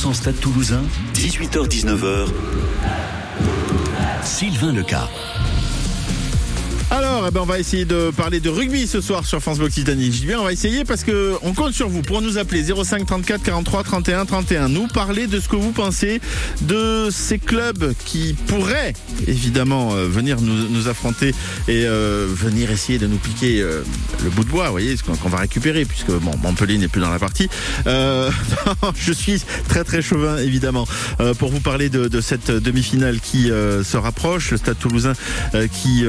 100% Stade Toulousain, 18h-19h. Sylvain Leca. Alors, eh ben, on va essayer de parler de rugby ce soir sur France Bleu Occitanie. Je dis bien, on va essayer parce que on compte sur vous pour nous appeler 05 34 43 31 31. Nous parler de ce que vous pensez de ces clubs qui pourraient évidemment euh, venir nous, nous, affronter et euh, venir essayer de nous piquer euh, le bout de bois, vous voyez, ce qu'on va récupérer puisque bon, Montpellier n'est plus dans la partie. Je suis très très chauvin évidemment pour vous parler de, de cette demi-finale qui se rapproche. Le Stade Toulousain qui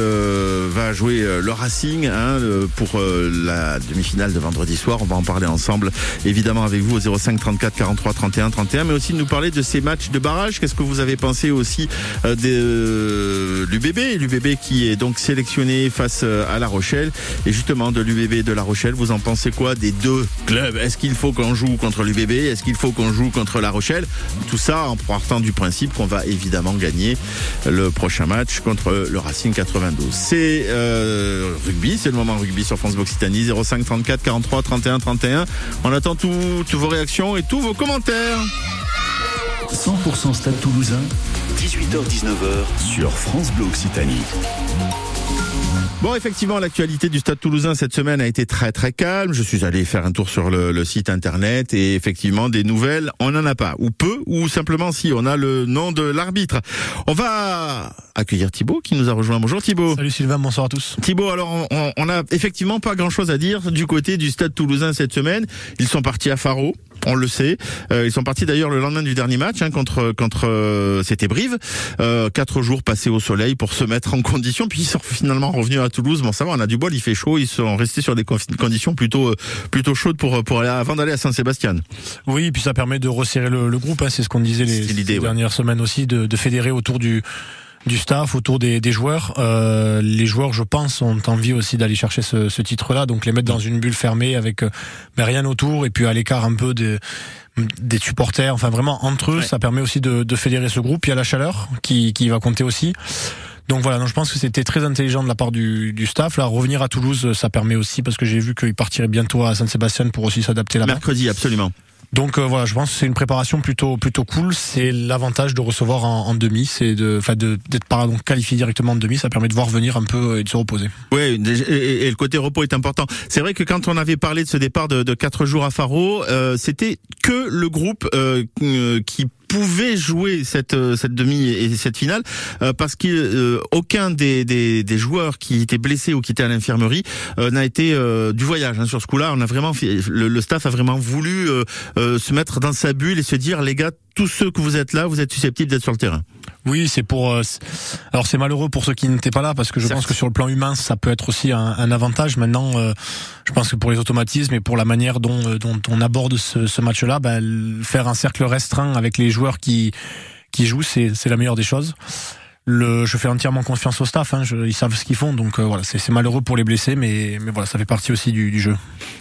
va jouer euh, le Racing hein, pour euh, la demi-finale de vendredi soir. On va en parler ensemble, évidemment avec vous au 05 34 43 31 31, mais aussi nous parler de ces matchs de barrage. Qu'est-ce que vous avez pensé aussi euh, de l'UBB, l'UBB qui est donc sélectionné face à La Rochelle, et justement de l'UBB de La Rochelle. Vous en pensez quoi des deux clubs? Est-ce qu'il faut qu'on joue contre l'UBB Est-ce qu'il faut qu'on joue contre La Rochelle? Tout ça en partant du principe qu'on va évidemment gagner le prochain match contre le Racing 92. C'est euh, rugby. C'est le moment rugby sur France Occitanie 05 34 43 31 31. On attend toutes vos réactions et tous vos commentaires. 100% Stade Toulousain, 18h-19h sur France Bleu Occitanie. Bon, effectivement, l'actualité du Stade Toulousain cette semaine a été très très calme. Je suis allé faire un tour sur le, le, site internet et effectivement des nouvelles, on n'en a pas, ou peu, ou simplement si on a le nom de l'arbitre. On va accueillir Thibaut qui nous a rejoint. Bonjour Thibaut. Salut Sylvain, bonsoir à tous. Thibaut, alors on, on a effectivement pas grand chose à dire du côté du Stade Toulousain cette semaine. Ils sont partis à Faro on le sait. Euh, ils sont partis d'ailleurs le lendemain du dernier match hein, contre contre euh, c'était Brive. Euh, quatre jours passés au soleil pour se mettre en condition, puis ils sont finalement revenus à Toulouse. Bon, ça va, on a du bol, il fait chaud. Ils sont restés sur des conditions plutôt euh, plutôt chaudes pour pour aller avant d'aller à Saint-Sébastien. Oui, puis ça permet de resserrer le, le groupe. Hein, c'est ce qu'on disait les, les dernières semaines aussi, de, de fédérer autour du du staff, autour des, des joueurs. Euh, les joueurs, je pense, ont envie aussi d'aller chercher ce, ce titre-là, donc les mettre dans une bulle fermée avec euh, rien autour et puis à l'écart un peu des des supporters, enfin vraiment entre eux, ouais. ça permet aussi de, de fédérer ce groupe. Il y a la chaleur qui, qui va compter aussi. Donc voilà, donc je pense que c'était très intelligent de la part du, du, staff. Là, revenir à Toulouse, ça permet aussi parce que j'ai vu qu'il partirait bientôt à Saint-Sébastien pour aussi s'adapter là-bas. Mercredi, absolument. Donc euh, voilà, je pense que c'est une préparation plutôt plutôt cool. C'est l'avantage de recevoir en, en demi, c'est de, enfin d'être pardon qualifié directement en demi, ça permet de voir venir un peu et de se reposer. Oui, et, et, le côté repos est important. C'est vrai que quand on avait parlé de ce départ de, de 4 jours à Faro, euh, c'était que le groupe euh, qui pouvait jouer cette euh, cette demi et cette finale euh, parce qu'aucun euh, des, des, des joueurs qui étaient blessés ou qui étaient à l'infirmerie euh, n'a été euh, du voyage hein, sur ce coup-là. On a vraiment le, le, staff a vraiment voulu se mettre dans sa bulle et se dire les gars tous ceux que vous êtes là, vous êtes susceptibles d'être sur le terrain. Oui, c'est pour. Euh, alors c'est malheureux pour ceux qui n'étaient pas là parce que je pense que sur le plan humain, ça peut être aussi un, un avantage. Maintenant, euh, je pense que pour les automatismes et pour la manière dont, euh, dont on aborde ce, ce match-là, ben, faire un cercle restreint avec les joueurs qui qui jouent, c'est la meilleure des choses le, je fais entièrement confiance au staff. Hein, je, ils savent ce qu'ils font, donc euh, voilà, c'est malheureux pour les blessés, mais, mais voilà, ça fait partie aussi du, du, jeu.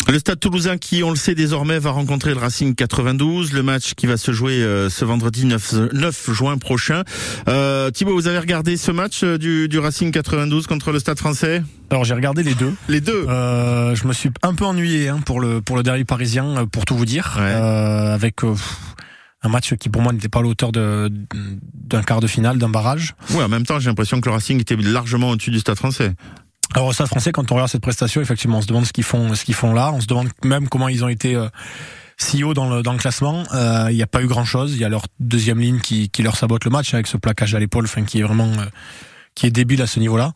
Le Stade Toulousain, qui on le sait désormais, va rencontrer le Racing 92, le match qui va se jouer euh, ce vendredi 9, 9 juin prochain. Euh, Thibaut, vous avez regardé ce match euh, du, du Racing 92 contre le Stade Français? Alors j'ai regardé les deux. Les deux? Euh, je me suis un peu ennuyé hein, pour le pour le derby parisien, pour tout vous dire, ouais. euh, avec un match qui pour moi n'était pas à l'auteur d'un quart de finale, d'un barrage. Oui, en même temps, j'ai l'impression que le Racing était largement au-dessus du Stade français. Alors au Stade français, quand on regarde cette prestation, effectivement, on se demande ce qu'ils font, ce qu'ils font là. On se demande même comment ils ont été euh, si haut dans le, dans le classement. Euh, il n'y a pas eu grand-chose. Il y a leur deuxième ligne qui, qui leur sabote le match avec ce plaquage à l'épaule, enfin qui est vraiment euh, qui est débile à ce niveau-là.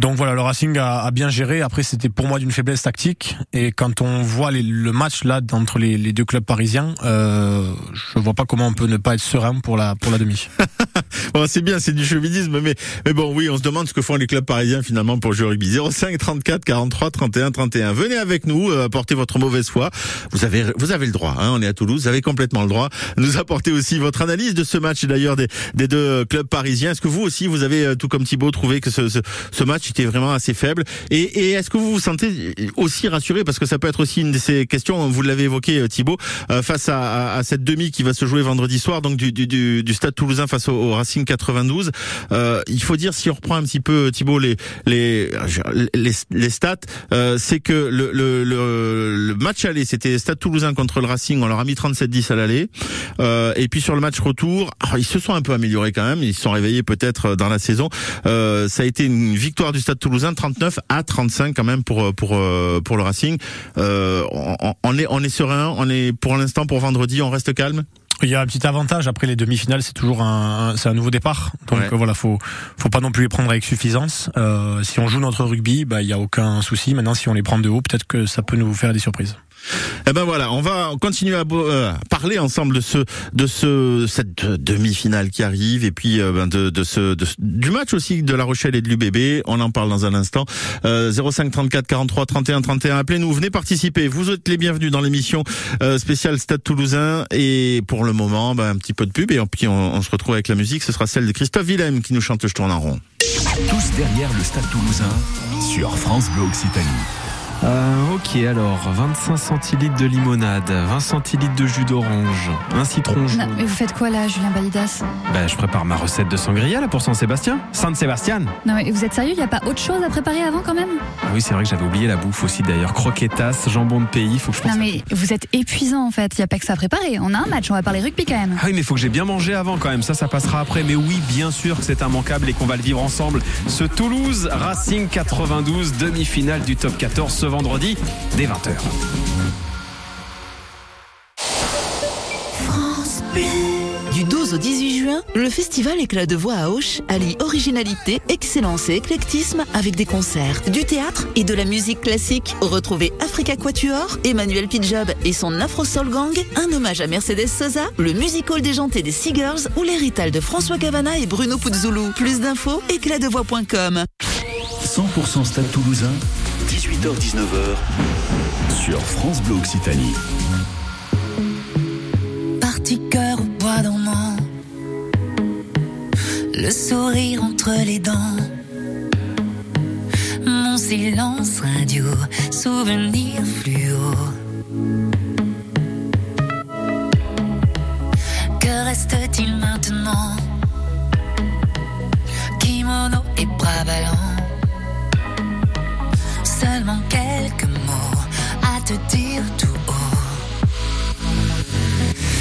Donc voilà, le Racing a, a bien géré. Après, c'était pour moi d'une faiblesse tactique. Et quand on voit les, le match là entre les, les, deux clubs parisiens, euh, je vois pas comment on peut ne pas être serein pour la pour la demi. bon, c'est bien, c'est du chauvinisme, mais mais bon, oui, on se demande ce que font les clubs parisiens finalement pour jouer au rugby. 05 34 43 31 31. Venez avec nous, euh, apportez votre mauvaise foi. Vous avez vous avez le droit. Hein, on est à Toulouse, vous avez complètement le droit. Nous apportez aussi votre analyse de ce match d'ailleurs des, des deux clubs parisiens. Est-ce que vous aussi, vous avez euh, tout comme Thibaut trouvé que ce, ce, ce match était vraiment assez faible. Et, et est-ce que vous vous sentez aussi rassuré parce que ça peut être aussi une de ces questions, vous l'avez évoqué Thibaut, euh, face à, à, à, cette demi qui va se jouer vendredi soir, donc du, du, du Stade Toulousain face au, au Racing Racing 92. Euh, il faut dire, si on reprend un petit peu Thibaut les les les, les stats, euh, c'est que le, le, le, match aller, c'était Stade Toulousain contre le Racing, on leur a mis 37-10 à l'aller. Euh, et puis sur le match retour, ils se sont un peu améliorés quand même, ils se sont réveillés peut-être dans la saison. Euh, ça a été une victoire du Stade Toulousain, 39 à 35 quand même pour pour pour le Racing. Euh, on, on est on est serein, on est pour l'instant pour vendredi, on reste calme? Il y a un petit avantage après les demi-finales, c'est toujours un, c'est un nouveau départ. Donc voilà, faut faut pas non plus les prendre avec suffisance. Euh, si on joue notre rugby, bah il y a aucun souci. Maintenant, si on les prend de haut, peut-être que ça peut nous faire des surprises. Eh ben voilà, on va continuer à euh, parler ensemble de ce de ce cette demi-finale qui arrive et puis euh, ben de, ce du match aussi de La Rochelle et de l'UBB. On en parle dans un instant. Euh, 05 34 43 31 31. Appelez-nous, venez participer. Vous êtes les bienvenus dans l'émission euh, spéciale Stade Toulousain et pour le moment, ben, un petit peu de pub et puis on, on, se retrouve avec la musique. Ce sera celle de Christophe Willem qui nous chante Je tourne en rond. Tous derrière le Stade Toulousain sur France Bleu Occitanie. Euh, ok, alors 25 centilitres de limonade, 20 centilitres de jus d'orange, un citron jaune. mais vous faites quoi là, Julien Balidas? Ben, je prépare ma recette de sangria là pour Saint-Sébastien. Saint-Sébastien Non, mais vous êtes sérieux, il n'y a pas autre chose à préparer avant quand même? Ah oui, c'est vrai que j'avais oublié la bouffe aussi d'ailleurs. Croquetas, jambon de pays, faut que je pense. Non, mais vous êtes épuisant en fait, il n'y a pas que ça à préparer. On a un match, on va parler rugby quand même. Ah oui, mais il faut que j'ai bien mangé avant quand même, ça, ça passera après. Mais oui, bien sûr que c'est immanquable et qu'on va le vivre ensemble. Ce Toulouse Racing 92, demi-finale du top 14 ce vendredi dès 20h. France Du 12 au 18 juin, le festival Éclat de voix à Auch allie originalité, excellence et éclectisme avec des concerts, du théâtre et de la musique classique. Retrouvez Africa Quatuor, Emmanuel Pidjob et son Afro Soul Gang, un hommage à Mercedes Sosa, le musical déjanté des Seagirls ou l'héritage de François Cavana et Bruno Puzzoulou. Plus d'infos, éclatdevoix.com. 100% Stade Toulousain, 18h-19h sur France Bleu Occitanie. Parti cœur au bois dormant, le sourire entre les dents, mon silence radio, souvenir fluo. Que reste-t-il maintenant? Kimono et bras ballants seulement quelques mots à te dire tout haut.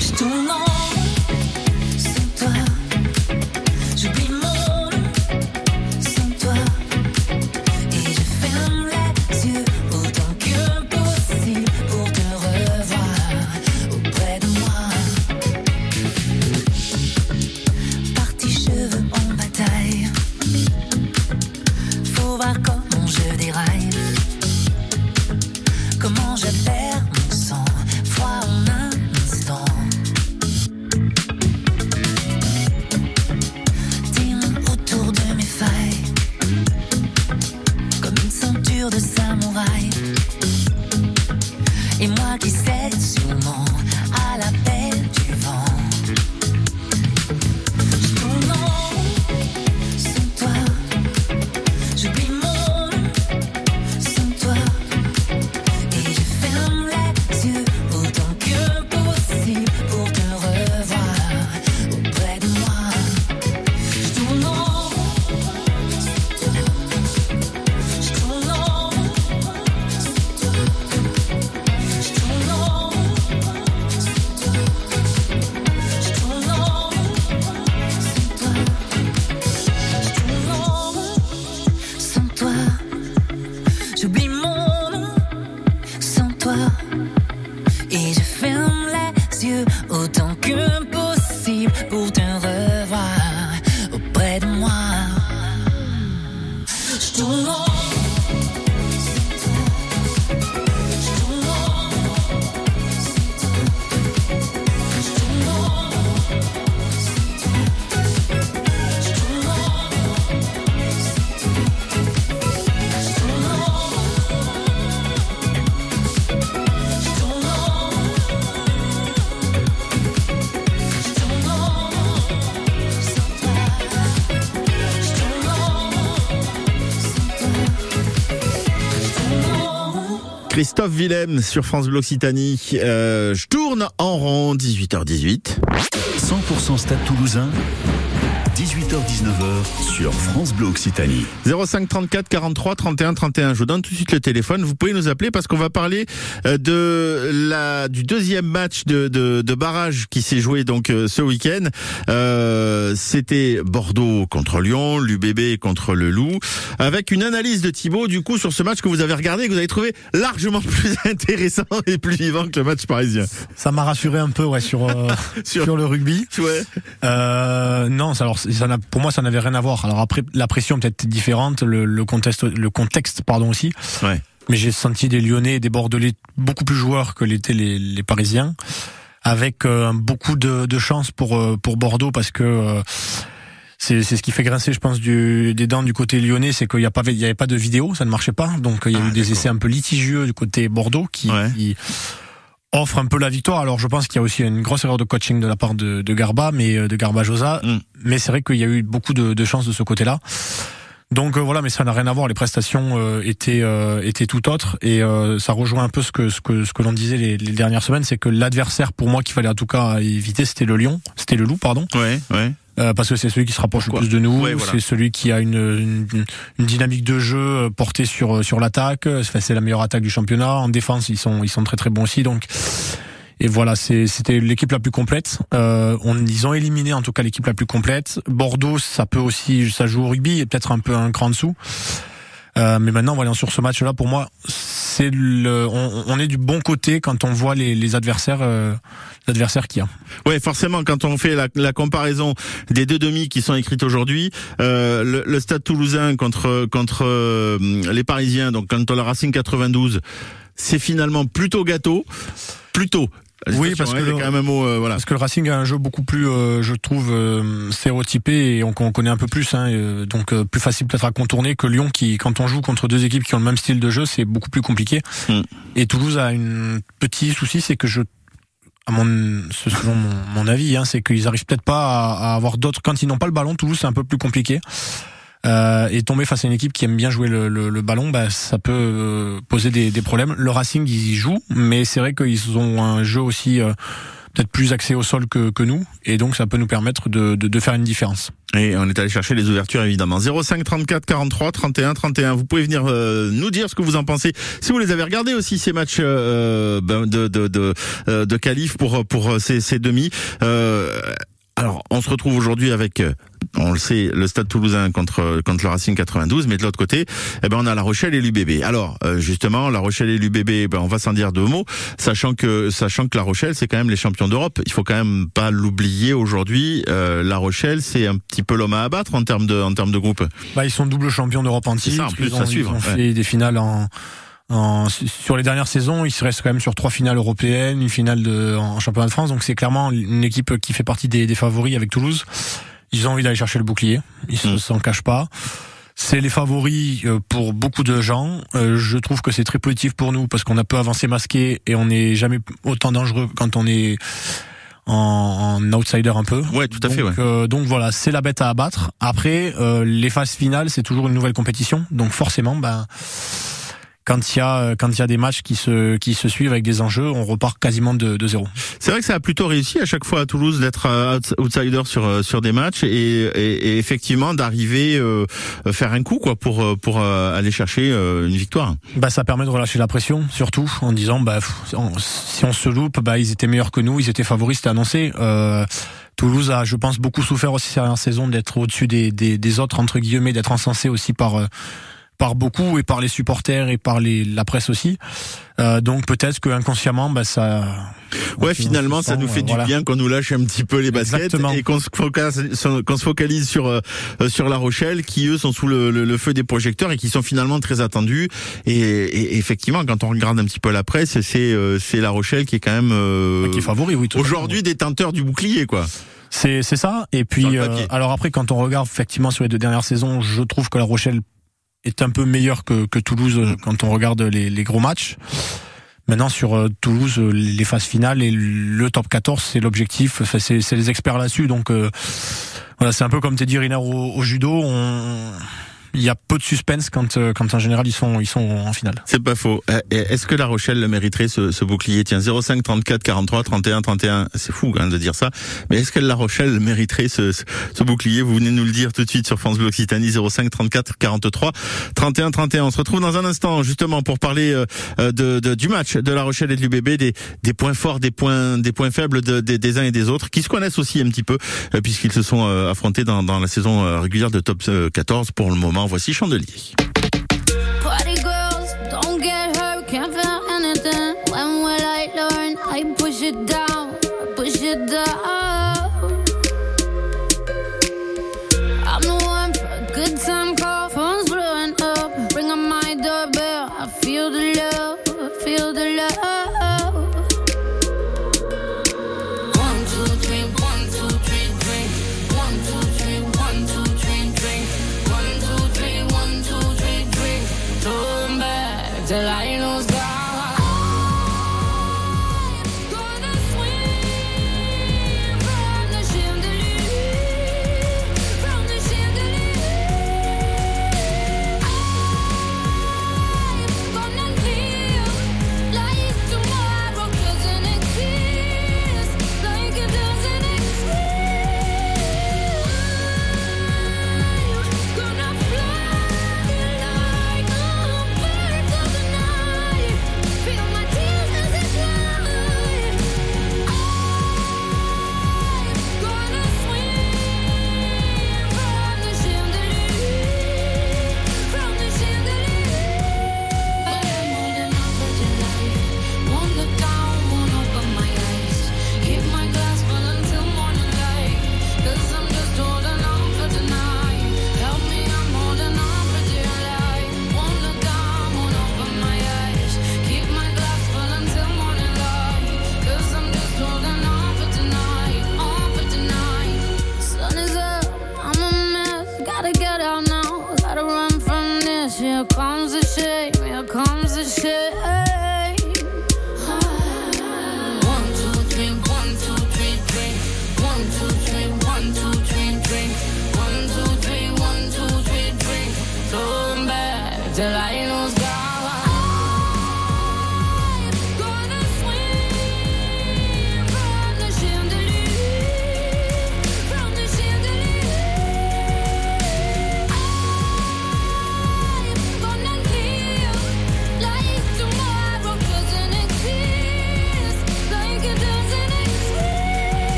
Je tourne en sans toi, j'oublie mon nom sans toi, et je ferme les yeux autant que possible pour te revoir auprès de moi. Parti cheveux en bataille, faut voir comment Christophe Willem sur France Bleu Occitanie. Euh, je tourne en rond, 18h18. 100% Stade Toulousain, 18h-19h sur France Bleu Occitanie. 05 34 43 31 31. Je vous donne tout de suite le téléphone. Vous pouvez nous appeler parce qu'on va parler euh, de la du deuxième match de, de, de barrage qui s'est joué donc euh, ce week-end. Euh, C'était Bordeaux contre Lyon, l'UBB contre le Loup, avec une analyse de Thibaut du coup sur ce match que vous avez regardé et que vous avez trouvé largement plus intéressant et plus vivant que le match parisien. Ça m'a rassuré un peu ouais sur euh, sur... le rugby. Ouais. Euh, non, alors ça n'a- pour moi ça n'avait rien à voir. Alors après la pression peut-être différente, le, le contexte le contexte pardon aussi. Ouais. Mais j'ai senti des Lyonnais et des Bordelais beaucoup plus joueurs que l'étaient les, les Parisiens, avec euh, beaucoup de, de chance pour euh, pour Bordeaux parce que euh, c'est c'est ce qui fait grincer, je pense, du, des dents du côté lyonnais, c'est qu'il n'y a pas il y avait pas de vidéo, ça ne marchait pas, donc il y a Ah, eu des d'accord. essais un peu litigieux du côté Bordeaux qui, Ouais. qui offre un peu la victoire. Alors je pense qu'il y a aussi une grosse erreur de coaching de la part de, de Garba, mais euh, de Garbajosa. Mm. Mais c'est vrai qu'il y a eu beaucoup de, de chance de ce côté-là. Donc euh, voilà, mais ça n'a rien à voir. Les prestations euh, étaient euh, étaient tout autres et euh, ça rejoint un peu ce que ce que ce que l'on disait les, les dernières semaines, c'est que l'adversaire pour moi qu'il fallait en tout cas éviter, c'était le Lion, c'était le Loup, pardon, Ouais, ouais. Euh, parce que c'est celui qui se rapproche Pourquoi le plus de nous, Ouais, voilà. c'est celui qui a une, une une dynamique de jeu euh, portée sur sur l'attaque. Enfin, c'est la meilleure attaque du championnat. En défense, ils sont ils sont très très bons aussi. Donc et voilà, c'était l'équipe la plus complète. Euh, on, ils ont éliminé en tout cas l'équipe la plus complète. Bordeaux, ça peut aussi, ça joue au rugby et peut-être un peu un cran en dessous. Euh, mais maintenant, voilà, sur ce match-là, pour moi, c'est le, on, on est du bon côté quand on voit les, les adversaires, euh, les adversaires qu'il y a. Ouais, forcément, quand on fait la, la comparaison des deux demi qui sont écrites aujourd'hui, euh, le, le Stade Toulousain contre contre euh, les Parisiens, donc contre le Racing 92, c'est finalement plutôt gâteau, plutôt. Oui, parce que le- quand même euh, voilà. Parce que le Racing a un jeu beaucoup plus, euh, je trouve, euh, stéréotypé et on, on connaît un peu plus, hein, euh, donc euh, plus facile peut-être à contourner que Lyon qui, quand on joue contre deux équipes qui ont le même style de jeu, c'est beaucoup plus compliqué. Mm. Et Toulouse a un petit souci, c'est que je, à mon, selon mon, mon avis, hein, c'est qu'ils arrivent peut-être pas à, à avoir d'autres. Quand ils n'ont pas le ballon, Toulouse c'est un peu plus compliqué. Euh, et tomber face à une équipe qui aime bien jouer le, le- le ballon, bah, ça peut euh, poser des, des problèmes. Le Racing, ils y jouent, mais c'est vrai qu'ils ont un jeu aussi euh, peut-être plus axé au sol que, que nous, et donc ça peut nous permettre de, de, de faire une différence. Et on est allé chercher les ouvertures évidemment. 05 34 43 31 31. Vous pouvez venir euh, nous dire ce que vous en pensez. Si vous les avez regardés aussi ces matchs euh, ben, de de de, euh, de qualif pour pour ces, ces demi. Alors on se retrouve aujourd'hui avec on le sait, le Stade Toulousain contre contre le Racing 92, mais de l'autre côté, eh ben on a La Rochelle et l'UBB. Alors euh, justement, La Rochelle et l'UBB, ben on va s'en dire deux mots, sachant que sachant que La Rochelle c'est quand même les champions d'Europe. Il faut quand même pas l'oublier aujourd'hui. Euh, La Rochelle c'est un petit peu l'homme à abattre en termes de en termes de groupe. Bah, ils sont double champions d'Europe en C'est titre. ça, en plus, ils ont, à suivre, ils ont ouais. fait des finales en, en- sur les dernières saisons. Ils se restent quand même sur trois finales européennes, une finale de, en championnat de France. Donc c'est clairement une équipe qui fait partie des, des favoris avec Toulouse. Ils ont envie d'aller chercher le bouclier. Ils Mm. s'en cachent pas. C'est les favoris euh, pour beaucoup de gens. Euh, Je trouve que c'est très positif pour nous parce qu'on a peu avancé masqué et on n'est jamais autant dangereux quand on est en, en outsider un peu. Ouais, tout à fait, Donc, euh, donc voilà, c'est la bête à abattre. Après, euh, les phases finales, c'est toujours une nouvelle compétition. Donc forcément, ben, quand il y a quand il y a des matchs qui se qui se suivent avec des enjeux, on repart quasiment de, de zéro. C'est vrai que ça a plutôt réussi à chaque fois à Toulouse d'être euh, outs- outsider sur euh, sur des matchs et, et, et effectivement d'arriver euh, faire un coup quoi pour euh, pour euh, aller chercher euh, une victoire. Bah, ça permet de relâcher la pression, surtout en disant bah on- si on se loupe, bah ils étaient meilleurs que nous, ils étaient favoris, c'était annoncé. Euh, Toulouse a, je pense, beaucoup souffert aussi cette dernière saison d'être au-dessus des, des, des autres entre guillemets, d'être encensé aussi par euh, par beaucoup et par les supporters et par les, la presse aussi. Euh, donc peut-être que inconsciemment, bah ça. Ouais, finalement, ça nous fait du voilà. bien qu'on nous lâche un petit peu les baskets Exactement. et qu'on se focalise, qu'on se focalise sur euh, sur La Rochelle, qui eux sont sous le, le- le feu des projecteurs et qui sont finalement très attendus. Et, et effectivement, quand on regarde un petit peu la presse, c'est euh, c'est La Rochelle qui est quand même euh, Qui est favori, oui. aujourd'hui détenteur du bouclier, quoi. C'est c'est ça. Et puis euh, alors après quand on regarde effectivement sur les deux dernières saisons, je trouve que La Rochelle est un peu meilleure que, que Toulouse euh, quand on regarde les, les gros matchs. Maintenant sur euh, Toulouse, euh, les phases finales et le top 14, c'est l'objectif. Enfin, c'est les experts là-dessus. Donc euh, voilà, c'est un peu comme t'es dit Riner au, au judo. Il y a peu de suspense quand, euh, quand en général ils sont, ils sont en finale. C'est pas faux. Euh, Est-ce que La Rochelle le mériterait ce, ce bouclier Tiens, 05 34 43 31 31. C'est fou hein, de dire ça. Mais est-ce que La Rochelle mériterait ce, bouclier Vous venez nous le dire tout de suite sur France Bleu Occitanie 05 34 43 31 31. On se retrouve dans un instant justement pour parler euh, de, de, du match de La Rochelle et de l'UBB, des, points forts, des points, des points faibles de, des, des uns et des autres, qui se connaissent aussi un petit peu euh, puisqu'ils se sont euh, affrontés dans, la saison euh, régulière de Top euh, 14 pour le moment. Voici Chandelier.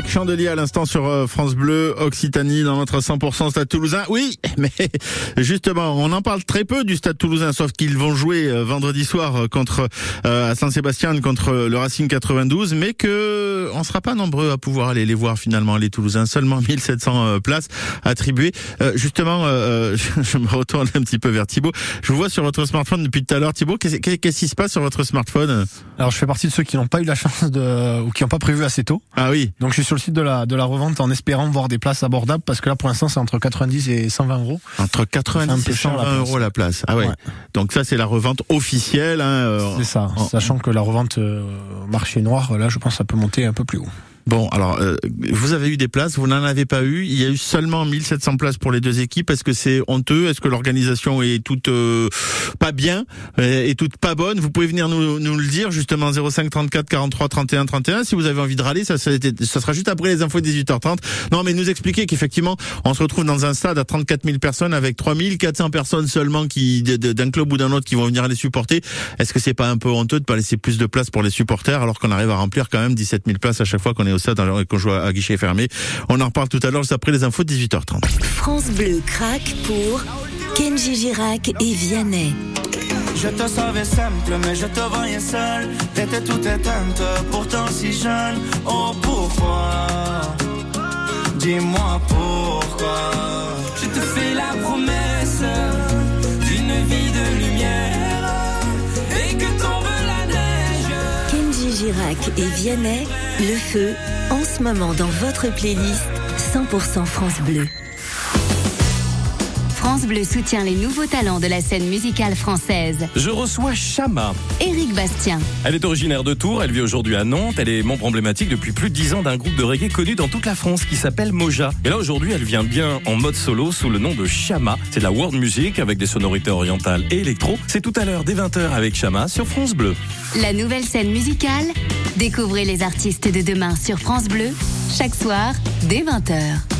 Avec Chandelier à l'instant sur euh, France Bleu Occitanie dans notre 100% Stade Toulousain. Oui, mais justement, on en parle très peu du Stade Toulousain, sauf qu'ils vont jouer euh, vendredi soir euh, contre euh, à Saint-Sébastien contre le Racing 92, mais que on sera pas nombreux à pouvoir aller les voir finalement les Toulousains. Seulement 1700 euh, places attribuées. Euh, justement, euh, je, me retourne un petit peu vers Thibaut. Je vous vois sur votre smartphone depuis tout à l'heure, Thibaut. Qu'est-ce qu'est-ce qui se passe sur votre smartphone? Alors je fais partie de ceux qui n'ont pas eu la chance de, ou qui n'ont pas prévu assez tôt. Ah oui. Donc je suis sur le site de la, de la revente en espérant voir des places abordables parce que là pour l'instant c'est entre 90 et 120 euros. Entre 90 un et peu cher, la 120 place. euros la place. Ah ouais. Ouais. Donc ça c'est la revente officielle. Hein, euh, C'est ça, en- sachant que la revente euh, marché noir, là je pense que ça peut monter un peu plus haut. Bon, alors, euh, vous avez eu des places, vous n'en avez pas eu. Il y a eu seulement 1700 places pour les deux équipes. Est-ce que c'est honteux? Est-ce que l'organisation est toute euh, pas bien euh, et toute pas bonne? Vous pouvez venir nous, nous le dire, justement, 05 34 43 31 31. Si vous avez envie de râler, ça, ça, ça sera juste après les infos 18h30. Non, mais nous expliquer qu'effectivement, on se retrouve dans un stade à 34 000 personnes avec 3400 personnes seulement qui d'un club ou d'un autre qui vont venir les supporter. Est-ce que c'est pas un peu honteux de pas laisser plus de place pour les supporters alors qu'on arrive à remplir quand même 17 000 places à chaque fois qu'on est au stade et qu'on joue à guichet fermé On en reparle tout à l'heure juste après les infos de 18h30. France Bleu craque pour Kenji Girac et Vianney. Je te savais simple, mais je te voyais seul. T'étais toute éteinte, pourtant si jeune. Oh pourquoi? Dis-moi pourquoi. Je te fais la promesse d'une vie de Girac et Vianney, le feu, en ce moment dans votre playlist 100% France Bleu. France Bleu soutient les nouveaux talents de la scène musicale française. Je reçois Chama. Éric Bastien. Elle est originaire de Tours, elle vit aujourd'hui à Nantes, elle est membre emblématique depuis plus de 10 ans d'un groupe de reggae connu dans toute la France qui s'appelle Moja. Et là aujourd'hui elle vient bien en mode solo sous le nom de Chama. C'est de la world music avec des sonorités orientales et électro. C'est tout à l'heure dès 20h avec Chama sur France Bleu. La nouvelle scène musicale Découvrez les artistes de demain sur France Bleu, chaque soir dès 20h.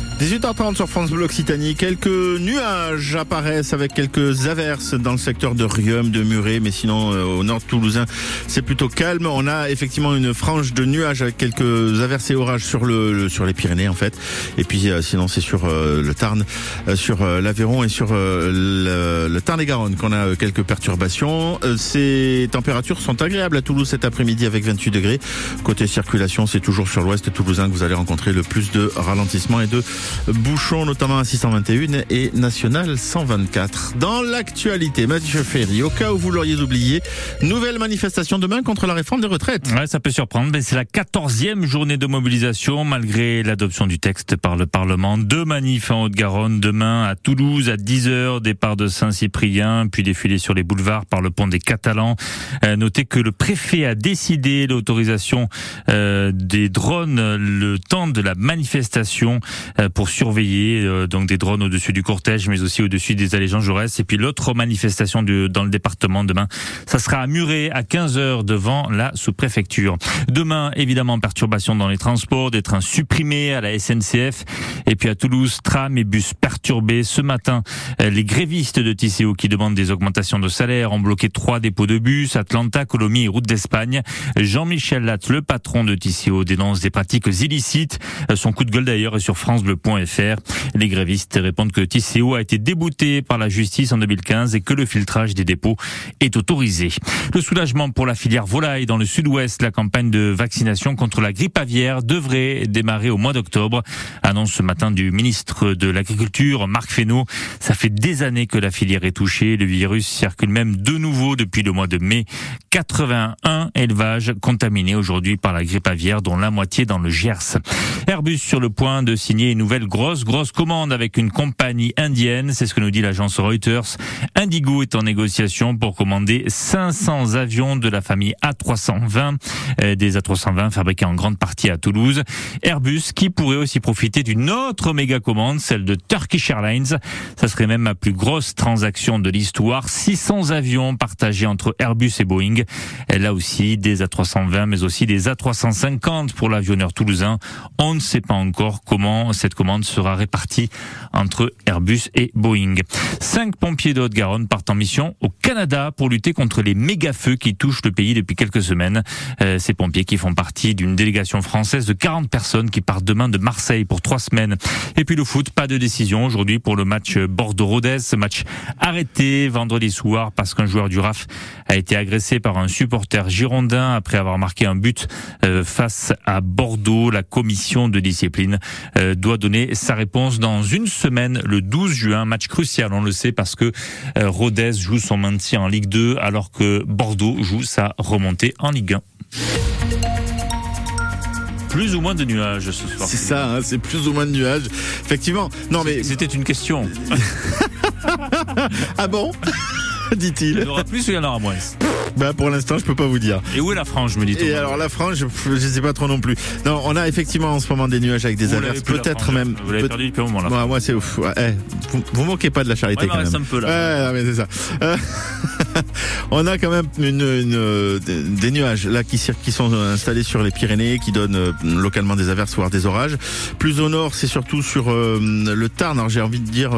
18h30 sur France Bleu Occitanie. Quelques nuages apparaissent avec quelques averses dans le secteur de Rium, de Muret, mais sinon euh, au nord toulousain, c'est plutôt calme. On a effectivement une frange de nuages avec quelques averses et orages sur le, le- sur les Pyrénées en fait. Et puis euh, sinon c'est sur euh, le Tarn, sur l'Aveyron et sur le, le Tarn-et-Garonne qu'on a quelques perturbations. Ces températures sont agréables à Toulouse cet après-midi avec 28 degrés. Côté circulation, c'est toujours sur l'ouest toulousain que vous allez rencontrer le plus de ralentissements et de bouchons, notamment à 621 et National 124. Dans l'actualité, Mathieu Ferry, au cas où vous l'auriez oublié, nouvelle manifestation demain contre la réforme des retraites. Ouais, ça peut surprendre, mais c'est la quatorzième journée de mobilisation malgré l'adoption du texte par le Parlement. Deux manifs en Haute-Garonne demain à Toulouse à 10h, départ de Saint-Cyprien, puis défilé sur les boulevards par le pont des Catalans. Euh, notez que le préfet a décidé l'autorisation euh, des drones le temps de la manifestation euh, pour surveiller euh, donc des drones au-dessus du cortège, mais aussi au-dessus des allées Jean Jaurès. Et puis l'autre manifestation de- dans le département demain, ça sera à Muret à 15h devant la sous-préfecture. Demain, évidemment, perturbation dans les transports, des trains supprimés à la SNCF. Et puis à Toulouse, tram et bus perturbés. Ce matin, euh, les grévistes de TCO qui demandent des augmentations de salaire ont bloqué trois dépôts de bus, Atlanta, Colomiers et Route d'Espagne. Jean-Michel Latte, le patron de TCO, dénonce des pratiques illicites. Euh, Son coup de gueule d'ailleurs est sur Les grévistes répondent que TCO a été débouté par la justice en 2015 et que le filtrage des dépôts est autorisé. Le soulagement pour la filière volaille dans le sud-ouest, la campagne de vaccination contre la grippe aviaire devrait démarrer au mois d'octobre. Annonce ce matin du ministre de l'Agriculture, Marc Fesneau. Ça fait des années que la filière est touchée. Le virus circule même de nouveau depuis le mois de mai. 81 élevages contaminés aujourd'hui par la grippe aviaire, dont la moitié dans le Gers. Airbus sur le point de signer une nouvelle grosse, grosse commande avec une compagnie indienne. C'est ce que nous dit l'agence Reuters. Indigo est en négociation pour commander 500 avions de la famille A320, euh, des A320 fabriqués en grande partie à Toulouse. Airbus qui pourrait aussi profiter d'une autre méga commande, celle de Turkish Airlines. Ça serait même la plus grosse transaction de l'histoire. 600 avions partagés entre Airbus et Boeing. Là aussi, des A320, mais aussi des A350 pour l'avionneur toulousain. On ne sait pas encore comment cette commande sera répartie entre Airbus et Boeing. Cinq pompiers de Haute-Garonne partent en mission au Canada pour lutter contre les méga-feux qui touchent le pays depuis quelques semaines. Euh, ces pompiers qui font partie d'une délégation française de 40 personnes qui partent demain de Marseille pour trois semaines. Et puis le foot, pas de décision aujourd'hui pour le match Bordeaux-Rodez. Ce match arrêté vendredi soir parce qu'un joueur du RAF a été agressé par un supporter girondin après avoir marqué un but euh, face à Bordeaux. La commission de discipline euh, doit donner sa réponse dans une semaine, le 12 juin. Match crucial, on le sait, parce que euh, Rodez joue son maintien en Ligue 2 alors que Bordeaux joue sa remontée en Ligue 1. plus ou moins de nuages ce soir. C'est ça, hein, c'est plus ou moins de nuages. Effectivement. Non mais C'était une question. ah bon? Il dit-il. y en aura plus ou il y en aura moins? Bah pour l'instant, je peux pas vous dire. Et où est la frange, me dit-on? Et alors la frange, je, je sais pas trop non plus. Non, on a effectivement en ce moment des nuages avec des averses, peut-être même. Vous l'avez peut- perdu depuis un moment là. Moi c'est ouf. Ouais, eh, vous, vous moquez pas de la charité Ouais, il quand même. un peu, là. Ouais, mais c'est ça. Euh, on a quand même une, une, des- nuages là qui, qui sont installés sur les Pyrénées, qui donnent euh, localement des averses voire des orages. Plus au nord, c'est surtout sur euh, le Tarn. Alors j'ai envie de dire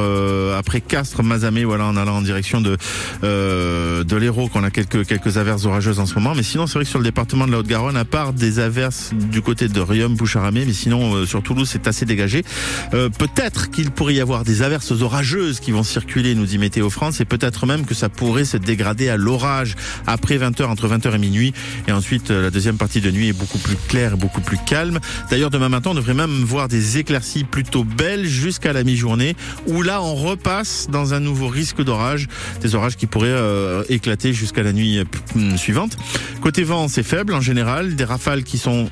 après Castres, Mazamet, voilà, en allant en direction de euh, de l'Hérault qu'on a quelques quelques averses orageuses en ce moment. Mais sinon, c'est vrai que sur le département de la Haute-Garonne, à part des averses du côté de Riom, Boucharamé, mais sinon euh, sur Toulouse, c'est assez dégagé. Euh, peut-être qu'il pourrait y avoir des averses orageuses qui vont circuler, nous dit Météo France, et peut-être même que ça pourrait se dégrader à l'orage après 20h, entre 20h et minuit. Et ensuite, euh, la deuxième partie de nuit est beaucoup plus claire, beaucoup plus calme. D'ailleurs, demain matin, on devrait même voir des éclaircies plutôt belles jusqu'à la mi-journée, où là, on repasse dans un nouveau risque d'orage, des orages qui pourraient euh, éclater jusqu'à la nuit euh, suivante. Côté vent, c'est faible en général, des rafales qui sont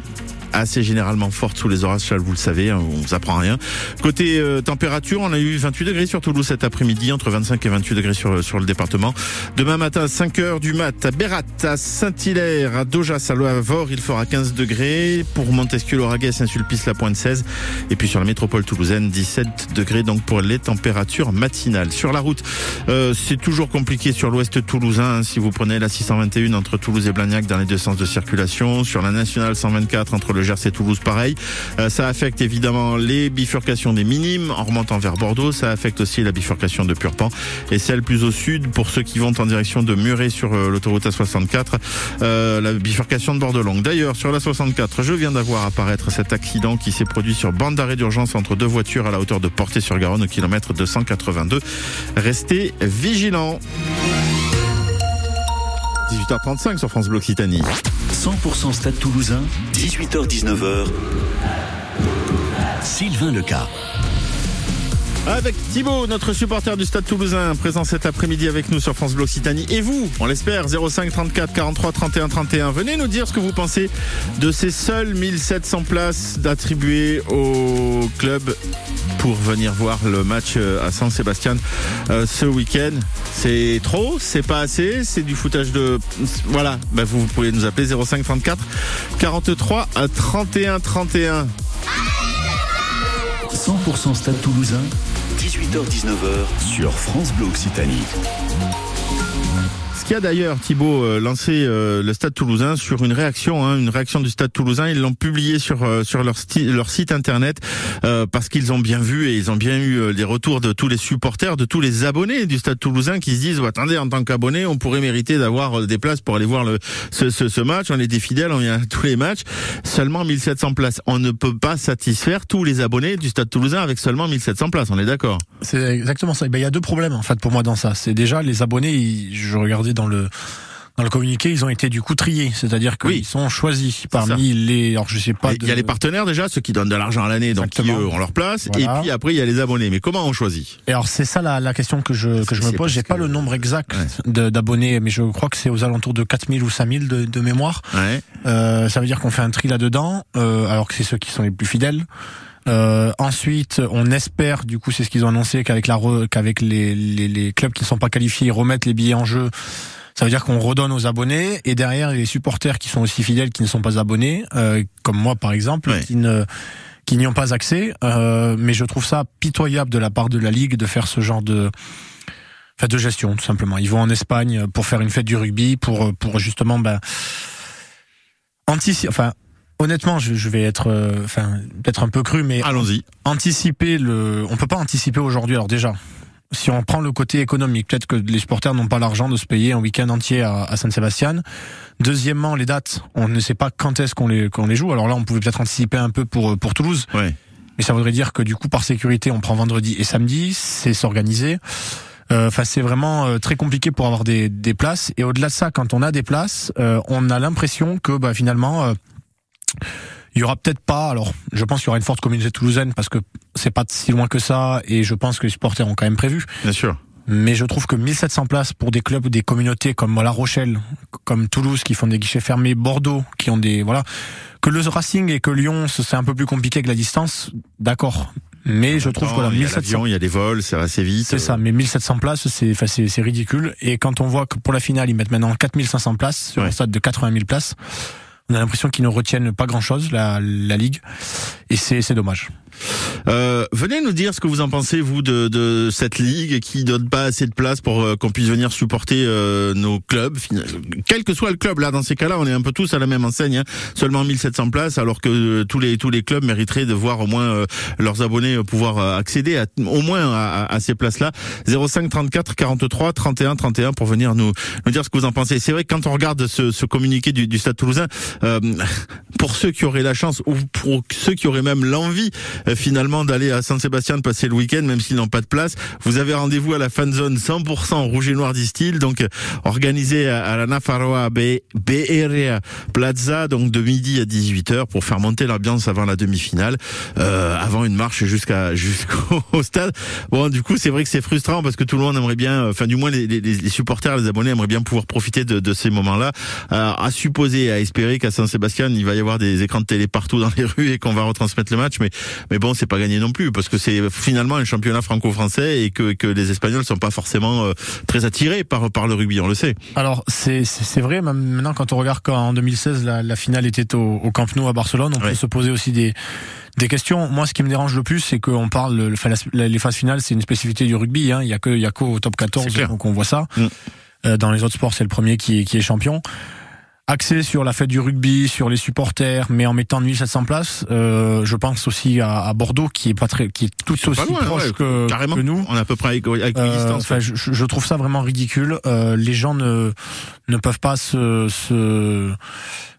assez généralement fortes sous les orages, vous le savez, hein, on vous apprend rien. Côté euh, température, on a eu 28 degrés sur Toulouse cet après-midi, entre 25 et 28 degrés sur, sur le département. Demain matin, 5 heures du mat, à Bérat, à Saint-Hilaire, à Dojas, à Loavor, il fera 15 degrés. Pour Montesquieu, Lauragais, Saint-Sulpice, la pointe 16. Et puis sur la métropole toulousaine, 17 degrés donc pour les températures matinales. Sur la route, euh, c'est toujours compliqué sur l'ouest toulousain, hein, si vous prenez la 621 entre Toulouse et Blagnac dans les deux sens de circulation. Sur la nationale 124 entre le Gers et Toulouse, pareil. Euh, ça affecte évidemment les bifurcations des minimes en remontant vers Bordeaux. Ça affecte aussi la bifurcation de Purpan et celle plus au sud pour ceux qui vont en direction de Muret sur euh, l'autoroute A64, euh, la bifurcation de Bordeaux-Longue. D'ailleurs, sur la 64, je viens d'avoir apparaître cet accident qui s'est produit sur bande d'arrêt d'urgence entre deux voitures à la hauteur de Portée-sur-Garonne au kilomètre 282. Restez vigilants. 18h35 sur France Bleu Occitanie. 100% Stade Toulousain, 18h-19h. Sylvain Leca. Avec Thibaut, notre supporter du Stade Toulousain, présent cet après-midi avec nous sur France Bleu Occitanie. Et vous, on l'espère, 05 34 43 31 31. Venez nous dire ce que vous pensez de ces seules 1700 places attribuées au club pour venir voir le match euh, à San Sébastien euh, ce week-end. C'est trop, c'est pas assez, c'est du foutage de... Voilà, bah vous, vous pouvez nous appeler 05 34 43 à 31 31. 100% Stade Toulousain, 18h-19h sur France Bleu Occitanie. Qui a d'ailleurs, Thibaut, euh, lancé euh, le Stade Toulousain sur une réaction, hein, une réaction du Stade Toulousain? Ils l'ont publié sur euh, sur leur, leur site internet euh, parce qu'ils ont bien vu et ils ont bien eu les retours de tous les supporters, de tous les abonnés du Stade Toulousain qui se disent attendez, en tant qu'abonné, on pourrait mériter d'avoir des places pour aller voir le ce, ce, match. On est des fidèles, on vient à tous les matchs. Seulement 1700 places. On ne peut pas satisfaire tous les abonnés du Stade Toulousain avec seulement 1700 places. On est d'accord? C'est exactement ça. Ben, il y a deux problèmes en fait pour moi dans ça. C'est déjà les abonnés. je regardais le dans le communiqué, ils ont été du coup triés, c'est-à-dire qu'ils sont choisis parmi les. Alors je sais pas. Il y a les partenaires déjà, ceux qui donnent de l'argent à l'année, donc qui eux ont leur place. Voilà. Et puis après, il y a les abonnés. Mais comment on choisit? Et alors c'est ça la, la question que je que je me pose. J'ai pas le nombre exact d'abonnés, mais je crois que c'est aux alentours de 4000 ou 5000 de, de mémoire. Ouais. Euh, ça veut dire qu'on fait un tri là-dedans, euh, alors que c'est ceux qui sont les plus fidèles. Euh, ensuite, on espère, du coup, c'est ce qu'ils ont annoncé, qu'avec la qu'avec les, les, les clubs qui ne sont pas qualifiés, ils remettent les billets en jeu. Ça veut dire qu'on redonne aux abonnés et derrière les supporters qui sont aussi fidèles, qui ne sont pas abonnés, euh, comme moi par exemple, qui ne qui n'y ont pas accès. Euh, mais je trouve ça pitoyable de la part de la ligue de faire ce genre de enfin, de gestion tout simplement. Ils vont en Espagne pour faire une fête du rugby, pour pour justement ben. Enfin, honnêtement, je, je vais être, euh, enfin, peut-être un peu cru, mais allons-y. Anticiper le, on peut pas anticiper aujourd'hui. Alors déjà, si on prend le côté économique, peut-être que les supporters n'ont pas l'argent de se payer un week-end entier à, à San Sébastien. Deuxièmement, les dates, on ne sait pas quand est-ce qu'on les qu'on les joue. Alors là, on pouvait peut-être anticiper un peu pour pour Toulouse. Ouais. Mais ça voudrait dire que du coup, par sécurité, on prend vendredi et samedi, c'est s'organiser. Euh, Enfin, c'est vraiment euh, très compliqué pour avoir des, des places. Et au-delà de ça, quand on a des places, euh, on a l'impression que bah, finalement, euh, il y aura peut-être pas. Alors, je pense qu'il y aura une forte communauté toulousaine parce que c'est pas si loin que ça, et je pense que les supporters ont quand même prévu. Bien sûr. Mais je trouve que 1700 places pour des clubs ou des communautés comme La Rochelle, comme Toulouse qui font des guichets fermés, Bordeaux qui ont des voilà, que le Racing et que Lyon c'est un peu plus compliqué avec la distance, d'accord. Mais je trouve que la il y a 1700 l'avion, il y a des vols, c'est assez vite. c'est ça, mais 1700 places, c'est enfin, c'est c'est ridicule. Et quand on voit que pour la finale, ils mettent maintenant 4500 places sur un stade de 80 000 places, on a l'impression qu'ils ne retiennent pas grand-chose, la, la Ligue. Et c'est c'est dommage. Euh, venez nous dire ce que vous en pensez vous de, de cette ligue qui donne pas assez de place pour euh, qu'on puisse venir supporter euh, nos clubs, quel que soit le club. Là, dans ces cas-là, on est un peu tous à la même enseigne. hein. Seulement 1700 places, alors que euh, tous les tous les clubs mériteraient de voir au moins leurs abonnés pouvoir accéder à, au moins à, à- ces places-là. 05 34 43 31 31 pour venir nous nous dire ce que vous en pensez. C'est vrai que quand on regarde ce, ce communiqué du, du Stade Toulousain, pour ceux qui auraient la chance ou pour ceux qui auraient même l'envie finalement d'aller à Saint-Sébastien de passer le week-end, même s'ils n'ont pas de place, vous avez rendez-vous à la fan zone 100% rouge et noir distil, donc euh, organisé à, la Nafarroa Bearea Plaza, donc de midi à 18h pour faire monter l'ambiance avant la demi-finale, euh, avant une marche jusqu'à jusqu'au stade. Bon, du coup, c'est vrai que c'est frustrant parce que tout le monde aimerait bien, enfin du moins les, les, les supporters, les abonnés aimeraient bien pouvoir profiter de, de ces moments-là. Euh, à supposer, à espérer qu'à Saint-Sébastien, il va y avoir des écrans de télé partout dans les rues et qu'on va retransmettre le match, mais mais bon, c'est pas gagné non plus parce que c'est finalement un championnat franco-français et que que les Espagnols sont pas forcément euh, très attirés par par le rugby, on le sait. Alors c'est c'est vrai. Maintenant, quand on regarde quand en 2016 la, la finale était au, au Camp Nou à Barcelone, on peut se poser aussi des des questions. Moi, ce qui me dérange le plus, c'est qu'on parle le- la- les phases finales, c'est une spécificité du rugby. Hein. Il y a que il y a qu'au top 14, C'est clair. donc on voit ça. Mm. Euh, dans les autres sports, c'est le premier qui est, qui est champion. Axé sur la fête du rugby, sur les supporters, mais en mettant 1700 places, euh, je pense aussi à, à Bordeaux qui est pas très, qui est tout aussi loin, proche ouais, que, carrément. que nous. On est à peu près avec, avec Euh, distance. enfin, je, je trouve ça vraiment ridicule. Euh, les gens ne ne peuvent pas se, se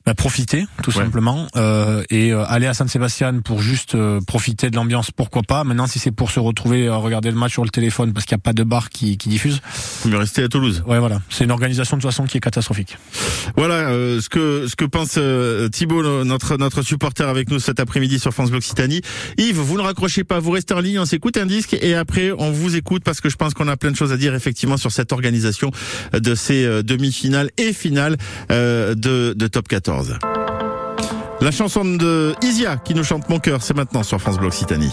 bah, profiter, tout Ouais. simplement, euh, et euh, aller à Saint-Sébastien pour juste euh, profiter de l'ambiance, pourquoi pas. Maintenant, si c'est pour se retrouver à regarder le match sur le téléphone parce qu'il n'y a pas de bar qui, qui diffuse, mieux rester à Toulouse. ouais, voilà, c'est une organisation de toute façon qui est catastrophique. Voilà euh, ce que ce que pense euh, Thibaut, le- notre notre supporter avec nous cet après-midi sur France Bleu Occitanie. Yves, vous ne raccrochez pas, vous restez en ligne, on s'écoute un disque et après on vous écoute parce que je pense qu'on a plein de choses à dire effectivement sur cette organisation de ces euh, demi-finales et finales euh, de, de Top 14. La chanson de Isia qui nous chante Mon cœur, c'est maintenant sur France Bleu Occitanie.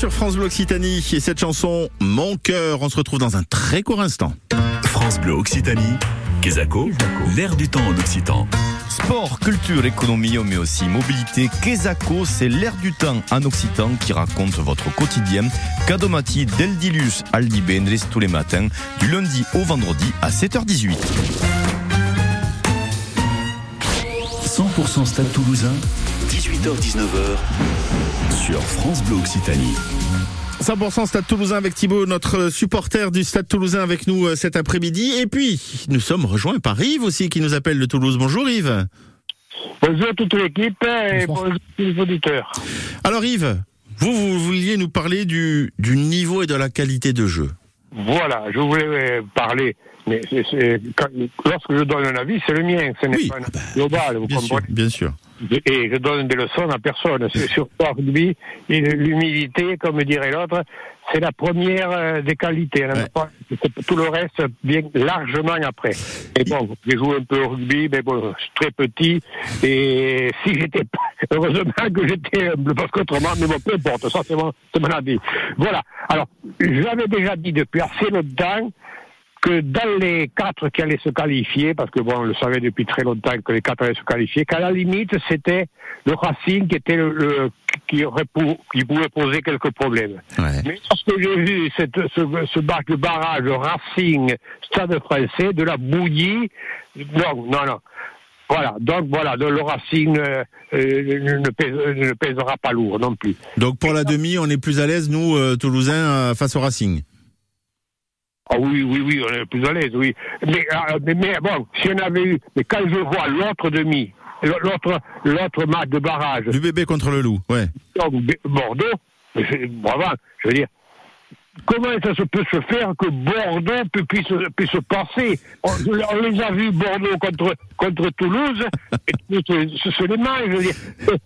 sur France Bleu Occitanie et cette chanson Mon cœur, on se retrouve dans un très court instant. France Bleu Occitanie, Quesaco, l'air du temps en occitan. Sport, culture, économie, mais aussi mobilité. Quesaco, c'est l'air du temps en occitan qui raconte votre quotidien. Cadomati Deldilus Aldibendris tous les matins, du lundi au vendredi à 7h18. 100% Stade Toulousain, 18h-19h sur France Bleu Occitanie. 100% Stade Toulousain avec Thibaut, notre supporter du Stade Toulousain avec nous euh, cet après-midi. Et puis, nous sommes rejoints par Yves aussi qui nous appelle de Toulouse. Bonjour Yves. Bonjour à toute l'équipe et bonjour à tous les auditeurs. Alors Yves, vous, vous vouliez nous parler du, du niveau et de la qualité de jeu. Voilà, je voulais euh, parler, mais c'est- c'est- quand- lorsque je donne un avis, c'est le mien, ce n'est pas un avis global, vous Bien sûr, comprenez bien sûr. Et je donne des leçons à personne. C'est surtout et l'humilité, comme dirait l'autre, c'est la première euh, des qualités. Pas- c'est- Tout le reste vient largement après. Et bon, j'ai joué un peu au rugby, mais bon, je suis très petit. Et si j'étais pas, heureusement que j'étais parce qu'autrement, mais bon, peu importe, ça c'est mon, c'est mon avis. Voilà. Alors, j'avais déjà dit depuis assez longtemps que dans les quatre qui allaient se qualifier, parce que bon, on le savait depuis très longtemps que les quatre allaient se qualifier, qu'à la limite, c'était le Racing qui était le, le- qui, aurait pour- qui pouvait poser quelques problèmes. Mais lorsque j'ai vu cette, ce, ce bar- le barrage Racing Stade français, de la bouillie, non, non, non. Voilà, donc voilà, de- le Racing euh, euh, ne, pèse- ne pèsera pas lourd non plus. Donc pour la demi, on est plus à l'aise, nous, euh, Toulousains, euh, face au Racing. Ah oui, oui, oui, on est plus à l'aise, oui. Mais, euh, mais, mais bon, si on avait eu, mais quand je vois l'autre demi, l'autre, l'autre match de barrage, Du bébé contre le loup, ouais. donc, Bordeaux, bravo, je veux dire, comment ça se peut se faire que Bordeaux pu- puisse, puisse passer? On, on les a vus Bordeaux contre, contre Toulouse, et Toulouse se, les je veux dire. Euh,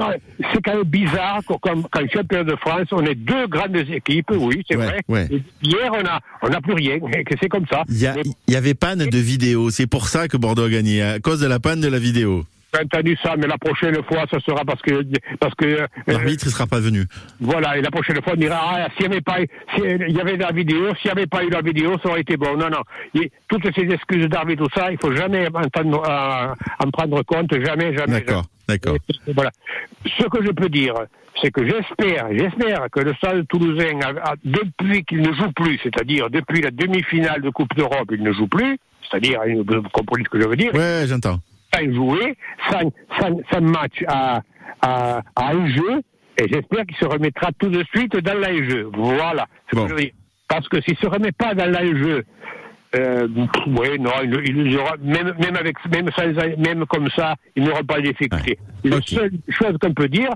a- C'est quand même bizarre qu'en comme, quand champion de France, on est deux grandes équipes, oui, c'est Ouais, vrai. ouais. Et Hier, on a, on n'a plus rien, c'est comme ça. Il y, a- il y avait panne de vidéo, c'est pour ça que Bordeaux a gagné, à cause de la panne de la vidéo. J'ai entendu ça, mais la prochaine fois, ça sera parce que, parce que, euh, L'arbitre, il sera pas venu. voilà, et la prochaine fois, on dira, ah, s'il n'y avait pas, eu- s'il y avait la vidéo, s'il n'y avait pas eu la vidéo, ça aurait été bon. Non, non. Et toutes ces excuses d'arbitre, tout ça, il faut jamais entendre, euh, en prendre compte, jamais, jamais. D'accord, d'accord. Voilà. Ce que je peux dire, c'est que j'espère, j'espère que le stade toulousain, a- a- depuis qu'il ne joue plus, c'est-à-dire depuis la demi-finale de Coupe d'Europe, il ne joue plus, c'est-à-dire, vous comprenez ce que je veux dire? Ouais, j'entends. Sans jouer, sans, sans, sans match à, à, à un jeu, et j'espère qu'il se remettra tout de suite dans l'enjeu. Voilà. c'est ce que je veux dire. Parce que s'il se remet pas dans l'enjeu, euh, pff, ouais, non, il, il aura, même, même avec, même sans, même comme ça, il n'aura pas de difficulté. La seule chose qu'on peut dire,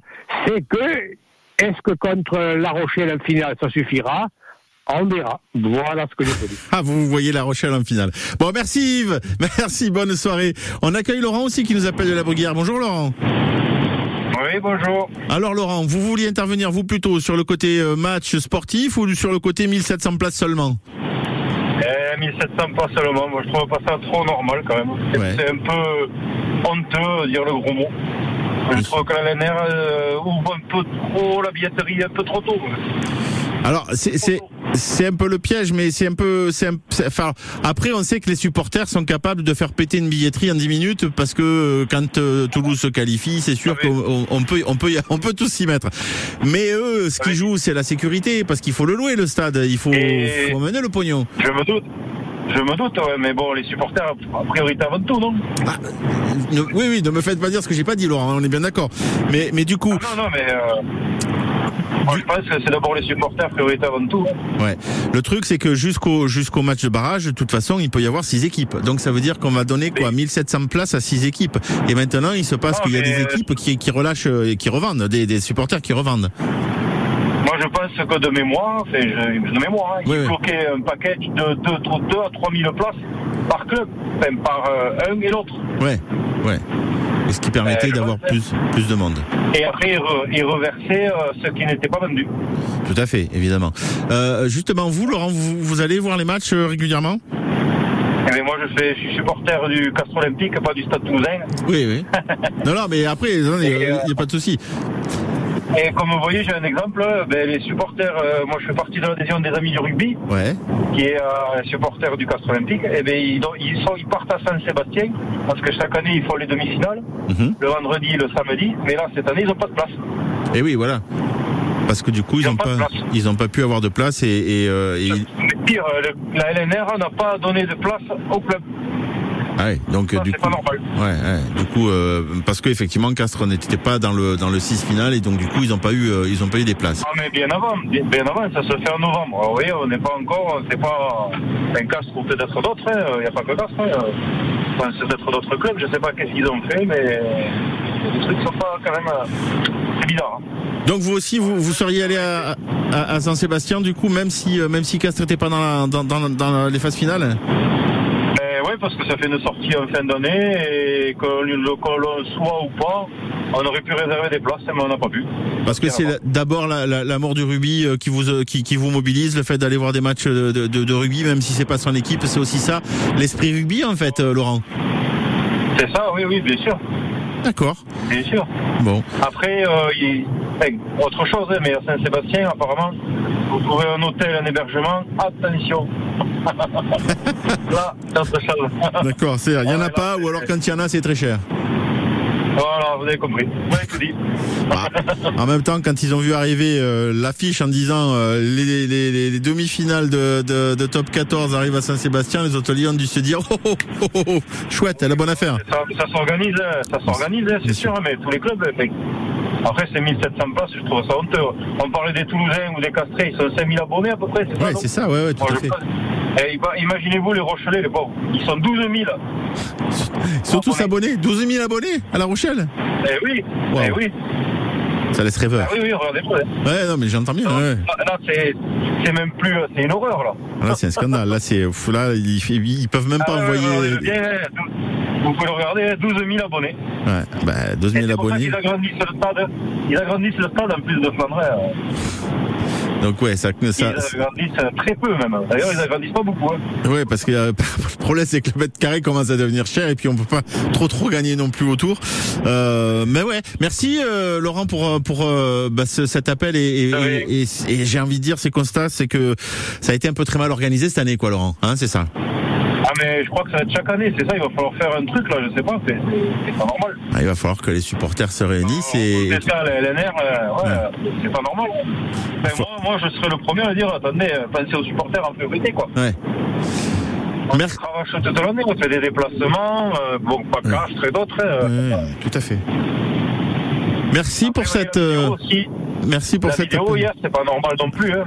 c'est que, est-ce que contre La Rochelle en finale, ça suffira? On verra. Voilà ce que je peux dire. Ah, vous voyez La Rochelle en finale. Bon, merci Yves. Merci, bonne soirée. On accueille Laurent aussi qui nous appelle de la Bruguière. Bonjour Laurent. Oui, bonjour. Alors Laurent, vous vouliez intervenir vous plutôt sur le côté euh, match sportif ou sur le côté 1700 places seulement? Euh, 1700 pas seulement, moi je trouve pas ça trop normal quand même. C'est un peu honteux, de dire le gros mot. Je trouve que la LNR euh, ouvre un peu trop la billetterie un peu trop tôt. Alors c'est un peu le piège, mais c'est un peu un- enfin après on sait que les supporters sont capables de faire péter une billetterie en 10 minutes parce que euh, quand euh, Toulouse se qualifie, c'est sûr qu'on on- on peut on peut y- on peut tous s'y mettre. Mais eux, ce qu'ils jouent, c'est la sécurité parce qu'il faut le louer le stade, il faut, mener le pognon. Je me doute. Je me doute, ouais, mais bon, les supporters, priorité avant tout, non Ne- oui, oui, ne me faites pas dire ce que j'ai pas dit, Laurent. On est bien d'accord. Mais, mais du coup, Non, non, mais. euh, moi, je pense que c'est d'abord les supporters, priorité avant tout. ouais. Le truc, c'est que jusqu'au jusqu'au match de barrage, de toute façon, il peut y avoir six équipes. Donc ça veut dire qu'on va donner quoi, 1700 places à six équipes. Et maintenant, il se passe qu'il y a des euh, équipes qui, qui relâchent euh, et qui revendent, des, des supporters qui revendent. Moi, je pense que de mémoire, de mémoire, hein, Oui, ils oui. bloquaient un package de 2 à 3 000 places par club, par euh, un et l'autre. Ouais, ouais. Et ce qui permettait Euh, d'avoir plus plus de monde. Et après, ils, re- ils reversaient euh, ce qui n'était pas vendu. Tout à fait, évidemment. Justement, vous, Laurent, vous, vous allez voir les matchs régulièrement? Eh bien, moi, je, fais, je suis supporter du Castre Olympique, pas du Stade Toulousain. Oui, oui. non, non, mais après, il n'y euh, a, pas de souci. Et comme vous voyez, j'ai un exemple. Ben, les supporters, euh, moi, je fais partie de l'adhésion des Amis du Rugby. Ouais. qui est euh, un supporter du Castre Olympique, et bien ils, ils, sont, ils partent à Saint-Sébastien, parce que chaque année ils font les demi-finales, Mhm. le vendredi et le samedi, mais là cette année ils n'ont pas de place. Et oui, voilà. Parce que du coup, ils n'ont pas, ils n'ont pas pu avoir de place et, et, euh, et- Mais pire, euh, la LNR n'a pas donné de place au club. Ouais, donc Ça, du coup, pas normal. ouais, ouais, du coup, euh, parce que effectivement, Castres n'était pas dans le dans le 6 final et donc du coup, ils n'ont pas eu, euh, ils ont pas eu des places. Ah mais bien avant, bien, bien avant, ça se fait en novembre. Alors, vous voyez, on n'est pas encore, c'est pas un Castres ou peut-être d'autres, il n'y a pas que Castres. hein. Enfin, c'est peut-être d'autres clubs, je sais pas qu'est-ce qu'ils ont fait, mais les trucs sont pas quand même... euh, C'est bizarre. hein. Donc vous aussi, vous, vous seriez allé à, à, à Saint-Sébastien, du coup, même si même si Castres n'était pas dans, la, dans, dans, dans les phases finales? Parce que ça fait une sortie en fin d'année et que l'on soit ou pas, on aurait pu réserver des places, mais on n'a pas pu. Parce que c'est d'abord la, la, la mort du rugby euh, qui vous euh, qui, qui vous mobilise, le fait d'aller voir des matchs de, de, de rugby, même si c'est pas son équipe, c'est aussi ça, l'esprit rugby en fait, euh, Laurent. C'est ça, oui, oui, bien sûr. D'accord. Bien sûr. Bon. Après, euh, il- enfin, autre chose, mais à Saint-Sébastien, apparemment, vous trouvez un hôtel, un hébergement, attention. Là, c'est autre chose. D'accord, c'est il y en a pas ou alors quand il y en a, c'est très cher. Voilà, vous avez compris. Vous avez tout dit. Bah, en même temps, quand ils ont vu arriver euh, l'affiche en disant euh, les, les, les- les demi-finales de, de, de top 14 arrivent à Saint-Sébastien, les hôteliers ont dû se dire oh, oh, oh, oh, oh, chouette, elle a bonne affaire. Ça, s'organise, ça s'organise, c'est sûr, hein, mais tous les clubs. enfin, Après, c'est 1700 places, je trouve ça honteux. On parlait des Toulousains ou des Castrés, ils sont 5000 abonnés à peu près, c'est ça Ouais, non c'est ça, ouais, ouais, tout à fait. Imaginez-vous les Rochelais, les pauvres. Ils sont 12 000. Ils sont tous abonnés, 12 000 abonnés à La Rochelle? Eh oui, Wow. eh oui. Ça laisse rêveur. Ah oui, oui, regardez-vous. hein. Ouais, non, mais j'entends bien. ouais. Là, là, c'est même plus. C'est une horreur, là. Là, c'est un scandale. Là, c'est là, ils, ils peuvent même pas Ah, ouais, envoyer. ouais, ouais, bien, vous pouvez le regarder, hein, 12 000 abonnés. Ouais, bah, 12 000 C'est pour ça abonnés. qu'ils agrandissent le stade. Ils agrandissent le stade en plus de Flandre. Donc ouais, ça, Ils ça, agrandissent euh, très peu même. D'ailleurs, ils agrandissent pas beaucoup. hein. ouais, parce que euh, le problème c'est que le mètre carré commence à devenir cher et puis on peut pas trop trop gagner non plus autour. Euh, mais ouais, merci euh, Laurent pour euh, pour euh, bah, ce- cet appel et, et, et- et- et j'ai envie de dire ces constats, c'est que ça a été un peu très mal organisé cette année, quoi, Laurent. Hein, c'est ça? Ah, mais je crois que ça va être chaque année. C'est ça, il va falloir faire un truc là. Je sais pas. C'est pas normal. Ah, il va falloir que les supporters se réunissent et C'est ça, LNR, ouais, c'est pas normal. Ben, moi, moi, je serais le premier à dire attendez, euh, pensez aux supporters en priorité, quoi. ouais. On cravache toute l'année, on fait des déplacements, euh, bon, pas Castres et d'autres. euh, Ouais, tout à fait. Merci pour cette. aussi, merci pour la cette. vidéo hier, c'est pas normal non plus. Hein.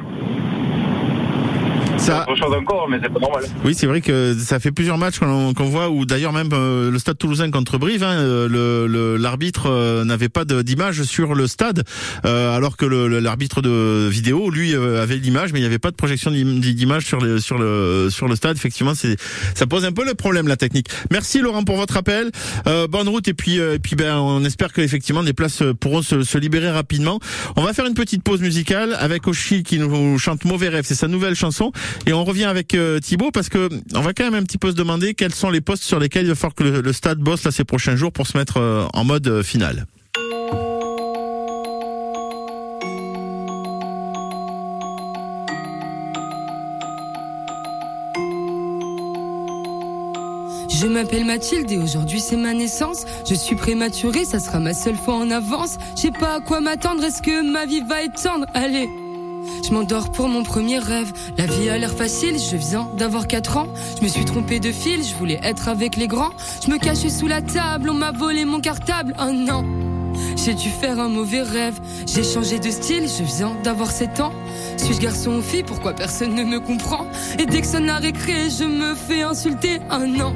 Ça- C'est autre chose encore, mais c'est pas normal. Oui, c'est vrai que ça fait plusieurs matchs qu'on qu'on voit où d'ailleurs même euh, le Stade Toulousain contre Brive, hein, euh, le- le- l'arbitre euh, n'avait pas d'image sur le stade, euh, alors que l'arbitre de vidéo, lui, euh, avait l'image, mais il n'y avait pas de projection d'im- d'image sur le sur le sur le stade. Effectivement, ça pose un peu le problème la technique. Merci Laurent pour votre appel. Euh, bonne route et puis euh, et puis ben on espère que effectivement des places pourront se, se libérer rapidement. On va faire une petite pause musicale avec Oshi qui nous chante Mauvais rêve, c'est sa nouvelle chanson et on revient avec euh, Thibaut parce que on va quand même un petit peu se demander quels sont les postes sur lesquels il va falloir que le, stade bosse là ces prochains jours pour se mettre euh, en mode euh, final. Je m'appelle Mathilde et aujourd'hui c'est ma naissance. Je suis prématurée, ça sera ma seule fois en avance. Je sais pas à quoi m'attendre, est-ce que ma vie va être tendre Allez. Je m'endors pour mon premier rêve. La vie a l'air facile, je viens d'avoir 4 ans. Je me suis trompé de fil, je voulais être avec les grands. Je me cachais sous la table, on m'a volé mon cartable. Oh non. J'ai dû faire un mauvais rêve. J'ai changé de style, je viens d'avoir 7 ans. Suis-je garçon ou fille Pourquoi personne ne me comprend? Et dès que sonne la récré, je me fais insulter. Oh non.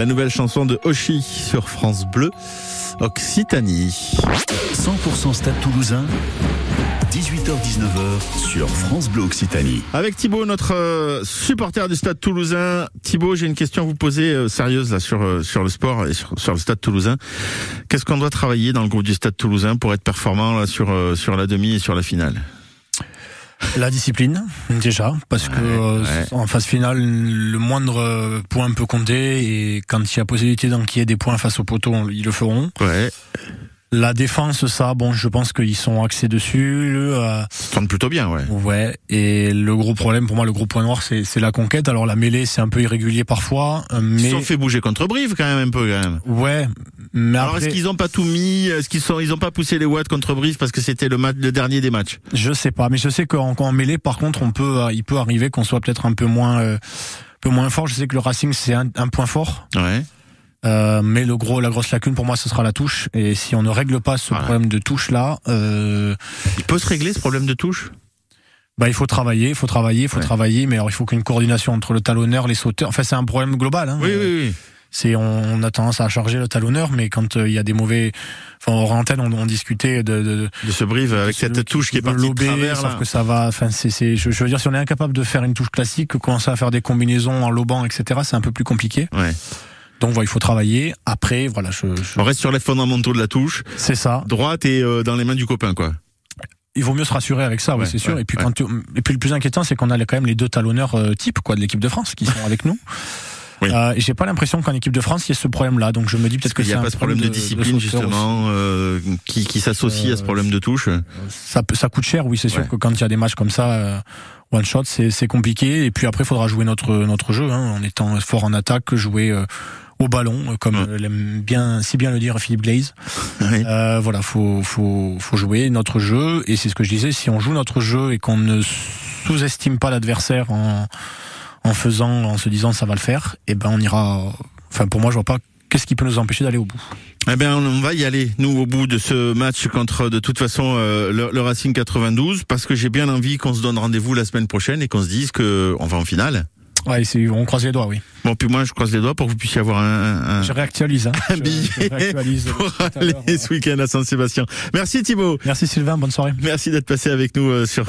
la nouvelle chanson de Oshi sur France Bleu, Occitanie. 100% Stade Toulousain, 18h-19h sur France Bleu Occitanie. Avec Thibaut, notre euh, supporter du Stade Toulousain. Thibaut, j'ai une question à vous poser euh, sérieuse là sur euh, sur le sport et sur, sur le Stade Toulousain. Qu'est-ce qu'on doit travailler dans le groupe du Stade Toulousain pour être performant là, sur sur la demi et sur la finale? La discipline, déjà, parce que euh, en phase finale, le moindre euh, point peut compter et quand il y a possibilité d'enquiller des points face au poteau, ils le feront. Ouais. La défense, ça, bon, je pense qu'ils sont axés dessus. Le, euh, tourne plutôt bien, ouais. Ouais. Et le gros problème, pour moi, le gros point noir, c'est c'est la conquête. Alors la mêlée, c'est un peu irrégulier parfois, euh, mais Ils se sont fait bouger contre Brive quand même un peu quand même. ouais. Mais Alors après, est-ce qu'ils ont pas tout mis Est-ce qu'ils sont ils ont pas poussé les watts contre Brive parce que c'était le match le dernier des matchs? Je sais pas, mais je sais qu'en en mêlée, par contre, on peut, euh, il peut arriver qu'on soit peut-être un peu moins, euh, un peu moins fort. Je sais que le Racing c'est un, un point fort. Ouais. Euh, mais le gros, la grosse lacune pour moi, ce sera la touche. Et si on ne règle pas ce problème de touche là, euh, il peut se régler ce problème de touche? Bah, il faut travailler, il faut travailler, il faut travailler, mais alors il faut qu'une coordination entre le talonneur, les sauteurs. Enfin, c'est un problème global. Hein. Oui, oui, oui. C'est on, on a tendance à charger le talonneur, mais quand euh, il y a des mauvais, enfin, en antenne, on, on discutait de, de, de ce brive avec cette touche qui est partie de lober, travers sauf là. que ça va. Enfin, c'est, c'est, je, je veux dire, si on est incapable de faire une touche classique, commencer à faire des combinaisons en lobant, etc., c'est un peu plus compliqué. Ouais. Donc voilà, il faut travailler. Après, voilà, je, On reste sur les fondamentaux de la touche. C'est ça. Droite et euh, dans les mains du copain, quoi. Il vaut mieux se rassurer avec ça, oui, c'est sûr. ouais, et puis ouais. quand tu- et puis le plus inquiétant, c'est qu'on a quand même les deux talonneurs euh, type quoi de l'équipe de France qui sont avec nous. Euh, et j'ai pas l'impression qu'en équipe de France il y ait ce problème-là. Donc je me dis peut-être que Il n'y a pas ce problème de, discipline, justement, euh, qui, qui s'associe à ce problème de touche. ça, ça coûte cher, oui, c'est sûr que quand il y a des matchs comme ça, euh, one shot, c'est c'est compliqué. Et puis après, il faudra jouer notre notre jeu, hein, en étant fort en attaque, jouer euh, au ballon, euh, comme l'aime bien si bien le dire Philippe Glaze. Euh, voilà, faut faut faut jouer notre jeu. Et c'est ce que je disais, si on joue notre jeu et qu'on ne sous-estime pas l'adversaire en en faisant, en se disant ça va le faire, et ben on ira. Enfin, pour moi, je vois pas qu'est-ce qui peut nous empêcher d'aller au bout. Eh bien, on va y aller, nous, au bout de ce match contre, de toute façon, euh, le, le Racing 92, parce que j'ai bien envie qu'on se donne rendez-vous la semaine prochaine et qu'on se dise que on va en finale. Ouais, on croise les doigts, oui. Bon, puis moi, je croise les doigts pour que vous puissiez avoir un, un, Je réactualise. Hein. un Je- billet je réactualise pour aller ce week-end à Saint-Sébastien. Merci Thibaut. Merci Sylvain, bonne soirée. Merci d'être passé avec nous euh, sur